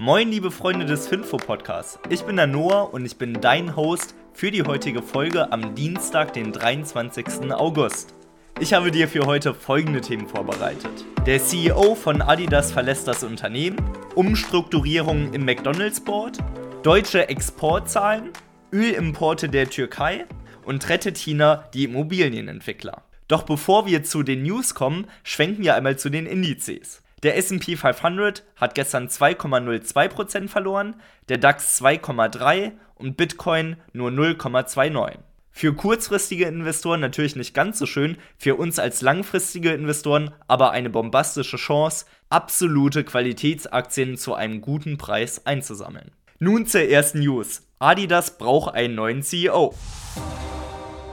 Moin, liebe Freunde des Finfo-Podcasts. Ich bin der Noah und ich bin dein Host für die heutige Folge am Dienstag, den 23. August. Ich habe dir für heute folgende Themen vorbereitet. Der CEO von Adidas verlässt das Unternehmen, Umstrukturierung im McDonald's Board, deutsche Exportzahlen, Ölimporte der Türkei und rettet China die Immobilienentwickler. Doch bevor wir zu den News kommen, schwenken wir einmal zu den Indizes. Der SP 500 hat gestern 2,02% verloren, der DAX 2,3% und Bitcoin nur 0,29%. Für kurzfristige Investoren natürlich nicht ganz so schön, für uns als langfristige Investoren aber eine bombastische Chance, absolute Qualitätsaktien zu einem guten Preis einzusammeln. Nun zur ersten News. Adidas braucht einen neuen CEO.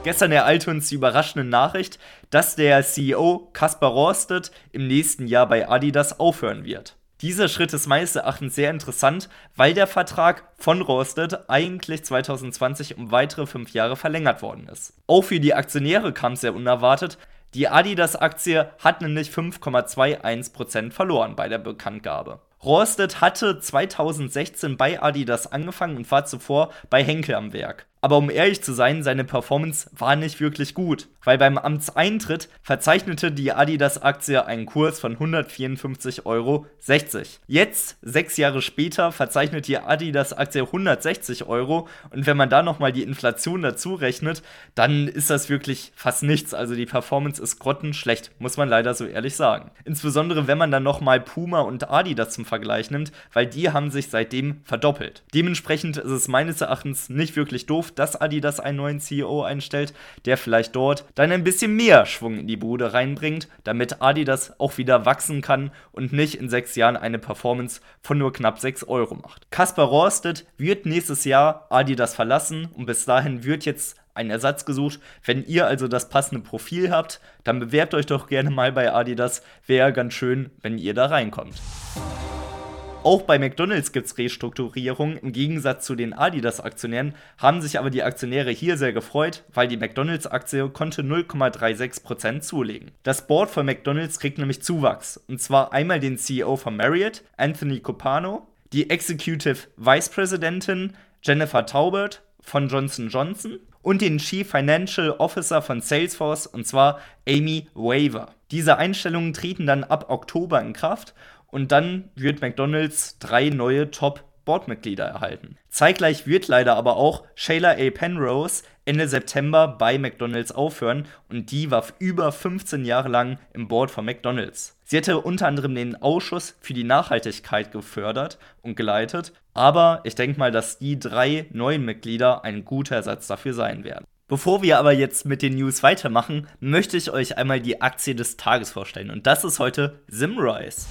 Gestern ereilte uns die überraschende Nachricht, dass der CEO Kaspar Rorsted im nächsten Jahr bei Adidas aufhören wird. Dieser Schritt ist meines Erachtens sehr interessant, weil der Vertrag von Rorsted eigentlich 2020 um weitere fünf Jahre verlängert worden ist. Auch für die Aktionäre kam es sehr unerwartet. Die Adidas-Aktie hat nämlich 5,21% verloren bei der Bekanntgabe. Rorsted hatte 2016 bei Adidas angefangen und war zuvor bei Henkel am Werk. Aber um ehrlich zu sein, seine Performance war nicht wirklich gut, weil beim Amtseintritt verzeichnete die Adidas-Aktie einen Kurs von 154,60 Euro. Jetzt, sechs Jahre später, verzeichnet die Adidas-Aktie 160 Euro und wenn man da nochmal die Inflation dazu rechnet, dann ist das wirklich fast nichts. Also die Performance ist grottenschlecht, muss man leider so ehrlich sagen. Insbesondere wenn man dann nochmal Puma und Adidas zum Vergleich nimmt, weil die haben sich seitdem verdoppelt. Dementsprechend ist es meines Erachtens nicht wirklich doof, dass Adidas einen neuen CEO einstellt, der vielleicht dort dann ein bisschen mehr Schwung in die Bude reinbringt, damit Adidas auch wieder wachsen kann und nicht in sechs Jahren eine Performance von nur knapp 6 Euro macht. Kaspar Rorsted wird nächstes Jahr Adidas verlassen und bis dahin wird jetzt ein Ersatz gesucht. Wenn ihr also das passende Profil habt, dann bewerbt euch doch gerne mal bei Adidas. Wäre ganz schön, wenn ihr da reinkommt. Auch bei McDonald's gibt es Restrukturierung. Im Gegensatz zu den Adidas-Aktionären haben sich aber die Aktionäre hier sehr gefreut, weil die McDonald's-Aktie konnte 0,36% zulegen. Das Board von McDonald's kriegt nämlich Zuwachs. Und zwar einmal den CEO von Marriott, Anthony Copano, die Executive Vice Presidentin Jennifer Taubert von Johnson Johnson und den Chief Financial Officer von Salesforce, und zwar Amy Waver. Diese Einstellungen treten dann ab Oktober in Kraft und dann wird McDonald's drei neue Top Boardmitglieder erhalten. Zeitgleich wird leider aber auch Shayla A. Penrose Ende September bei McDonald's aufhören und die war über 15 Jahre lang im Board von McDonald's. Sie hätte unter anderem den Ausschuss für die Nachhaltigkeit gefördert und geleitet, aber ich denke mal, dass die drei neuen Mitglieder ein guter Ersatz dafür sein werden. Bevor wir aber jetzt mit den News weitermachen, möchte ich euch einmal die Aktie des Tages vorstellen. Und das ist heute Simrise.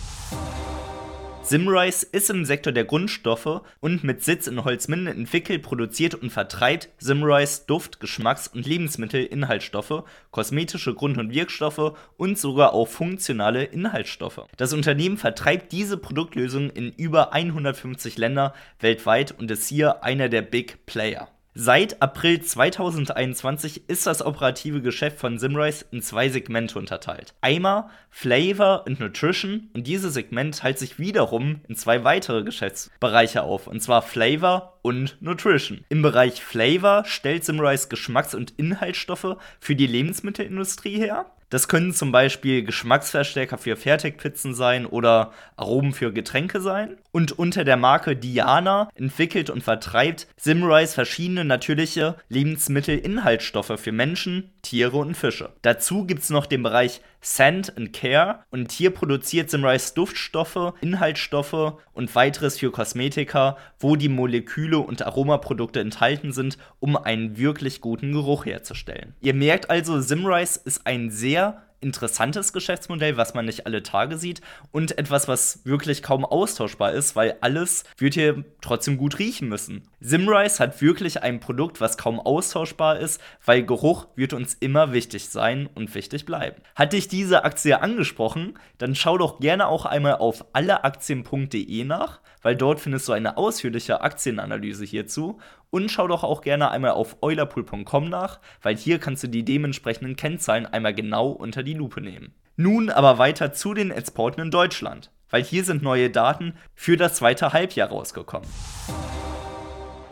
Simrise ist im Sektor der Grundstoffe und mit Sitz in Holzminden entwickelt, produziert und vertreibt Simrise Duft-, Geschmacks- und Lebensmittelinhaltsstoffe, kosmetische Grund- und Wirkstoffe und sogar auch funktionale Inhaltsstoffe. Das Unternehmen vertreibt diese Produktlösungen in über 150 Länder weltweit und ist hier einer der Big Player. Seit April 2021 ist das operative Geschäft von Simrise in zwei Segmente unterteilt. Einmal Flavor und Nutrition und dieses Segment teilt sich wiederum in zwei weitere Geschäftsbereiche auf, und zwar Flavor und Nutrition. Im Bereich Flavor stellt Simrise Geschmacks- und Inhaltsstoffe für die Lebensmittelindustrie her. Das können zum Beispiel Geschmacksverstärker für Fertigpizzen sein oder Aromen für Getränke sein. Und unter der Marke Diana entwickelt und vertreibt Simrise verschiedene natürliche Lebensmittelinhaltsstoffe für Menschen, Tiere und Fische. Dazu gibt es noch den Bereich Scent and Care und hier produziert Simrise Duftstoffe, Inhaltsstoffe und weiteres für Kosmetika, wo die Moleküle und Aromaprodukte enthalten sind, um einen wirklich guten Geruch herzustellen. Ihr merkt also, Simrise ist ein sehr interessantes Geschäftsmodell, was man nicht alle Tage sieht und etwas, was wirklich kaum austauschbar ist, weil alles wird hier trotzdem gut riechen müssen. Simrise hat wirklich ein Produkt, was kaum austauschbar ist, weil Geruch wird uns immer wichtig sein und wichtig bleiben. Hat dich diese Aktie angesprochen, dann schau doch gerne auch einmal auf alleaktien.de nach, weil dort findest du eine ausführliche Aktienanalyse hierzu und schau doch auch gerne einmal auf eulerpool.com nach, weil hier kannst du die dementsprechenden Kennzahlen einmal genau unter die Lupe nehmen. Nun aber weiter zu den Exporten in Deutschland. weil hier sind neue Daten für das zweite Halbjahr rausgekommen.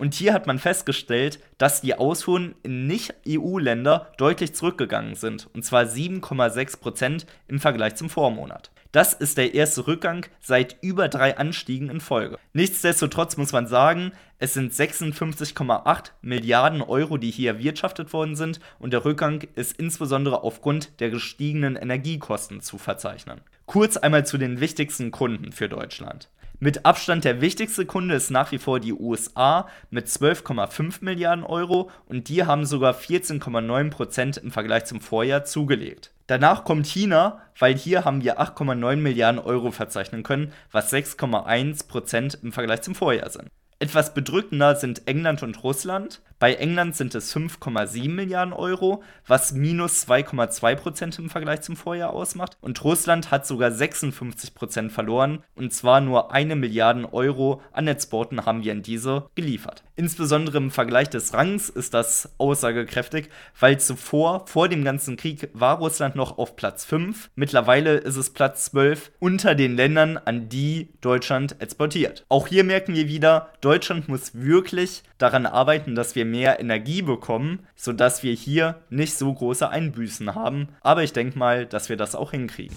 Und hier hat man festgestellt, dass die Ausfuhren in Nicht-EU-Länder deutlich zurückgegangen sind, und zwar 7,6% im Vergleich zum Vormonat. Das ist der erste Rückgang seit über drei Anstiegen in Folge. Nichtsdestotrotz muss man sagen, es sind 56,8 Milliarden Euro, die hier erwirtschaftet worden sind und der Rückgang ist insbesondere aufgrund der gestiegenen Energiekosten zu verzeichnen. Kurz einmal zu den wichtigsten Kunden für Deutschland. Mit Abstand der wichtigste Kunde ist nach wie vor die USA mit 12,5 Milliarden Euro und die haben sogar 14,9 Prozent im Vergleich zum Vorjahr zugelegt. Danach kommt China, weil hier haben wir 8,9 Milliarden Euro verzeichnen können, was 6,1 Prozent im Vergleich zum Vorjahr sind. Etwas bedrückender sind England und Russland. Bei England sind es 5,7 Milliarden Euro, was minus 2,2 Prozent im Vergleich zum Vorjahr ausmacht. Und Russland hat sogar 56 Prozent verloren. Und zwar nur eine Milliarde Euro an Exporten haben wir in diese geliefert. Insbesondere im Vergleich des Rangs ist das aussagekräftig, weil zuvor, vor dem ganzen Krieg, war Russland noch auf Platz 5. Mittlerweile ist es Platz 12 unter den Ländern, an die Deutschland exportiert. Auch hier merken wir wieder, Deutschland muss wirklich daran arbeiten, dass wir mehr Energie bekommen, sodass wir hier nicht so große Einbüßen haben. Aber ich denke mal, dass wir das auch hinkriegen.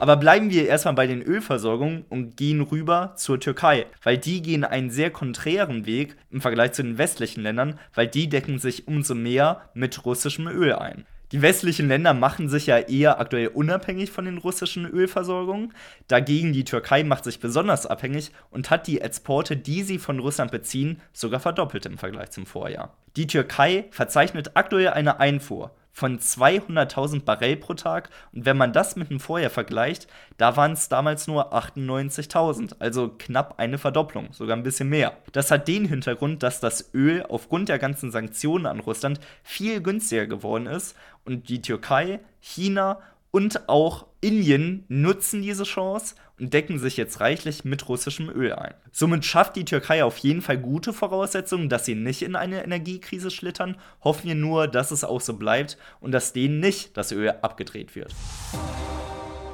Aber bleiben wir erstmal bei den Ölversorgungen und gehen rüber zur Türkei, weil die gehen einen sehr konträren Weg im Vergleich zu den westlichen Ländern, weil die decken sich umso mehr mit russischem Öl ein. Die westlichen Länder machen sich ja eher aktuell unabhängig von den russischen Ölversorgungen. Dagegen die Türkei macht sich besonders abhängig und hat die Exporte, die sie von Russland beziehen, sogar verdoppelt im Vergleich zum Vorjahr. Die Türkei verzeichnet aktuell eine Einfuhr von 200.000 Barrel pro Tag. Und wenn man das mit dem Vorjahr vergleicht, da waren es damals nur 98.000, also knapp eine Verdopplung, sogar ein bisschen mehr. Das hat den Hintergrund, dass das Öl aufgrund der ganzen Sanktionen an Russland viel günstiger geworden ist und die Türkei, China und auch Indien nutzen diese Chance und decken sich jetzt reichlich mit russischem Öl ein. Somit schafft die Türkei auf jeden Fall gute Voraussetzungen, dass sie nicht in eine Energiekrise schlittern. Hoffen wir nur, dass es auch so bleibt und dass denen nicht das Öl abgedreht wird.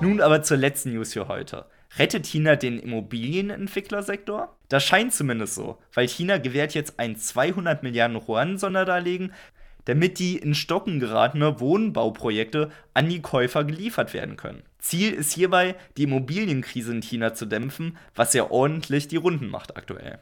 Nun aber zur letzten News für heute. Rettet China den Immobilienentwicklersektor? Das scheint zumindest so, weil China gewährt jetzt ein 200 Milliarden Yuan-Sonderdarlehen damit die in Stocken geratene Wohnbauprojekte an die Käufer geliefert werden können. Ziel ist hierbei, die Immobilienkrise in China zu dämpfen, was ja ordentlich die Runden macht aktuell.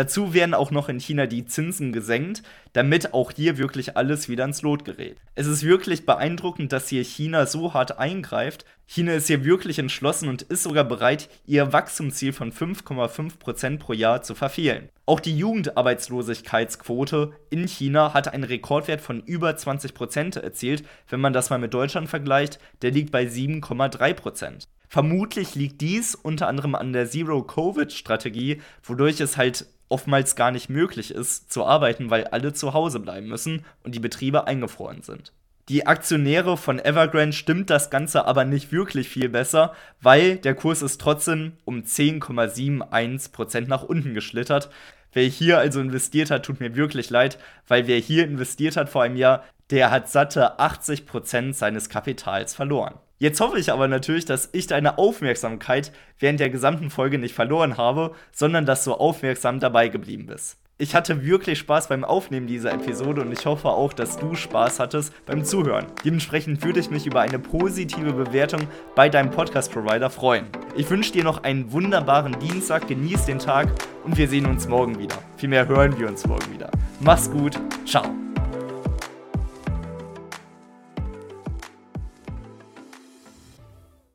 Dazu werden auch noch in China die Zinsen gesenkt, damit auch hier wirklich alles wieder ins Lot gerät. Es ist wirklich beeindruckend, dass hier China so hart eingreift. China ist hier wirklich entschlossen und ist sogar bereit, ihr Wachstumsziel von 5,5% pro Jahr zu verfehlen. Auch die Jugendarbeitslosigkeitsquote in China hat einen Rekordwert von über 20% erzielt. Wenn man das mal mit Deutschland vergleicht, der liegt bei 7,3%. Vermutlich liegt dies unter anderem an der Zero-Covid-Strategie, wodurch es halt oftmals gar nicht möglich ist zu arbeiten, weil alle zu Hause bleiben müssen und die Betriebe eingefroren sind. Die Aktionäre von Evergrande stimmt das Ganze aber nicht wirklich viel besser, weil der Kurs ist trotzdem um 10,71% nach unten geschlittert. Wer hier also investiert hat, tut mir wirklich leid, weil wer hier investiert hat vor einem Jahr, der hat satte 80% seines Kapitals verloren. Jetzt hoffe ich aber natürlich, dass ich deine Aufmerksamkeit während der gesamten Folge nicht verloren habe, sondern dass du aufmerksam dabei geblieben bist. Ich hatte wirklich Spaß beim Aufnehmen dieser Episode und ich hoffe auch, dass du Spaß hattest beim Zuhören. Dementsprechend würde ich mich über eine positive Bewertung bei deinem Podcast-Provider freuen. Ich wünsche dir noch einen wunderbaren Dienstag, genieß den Tag und wir sehen uns morgen wieder. Vielmehr hören wir uns morgen wieder. Mach's gut, ciao.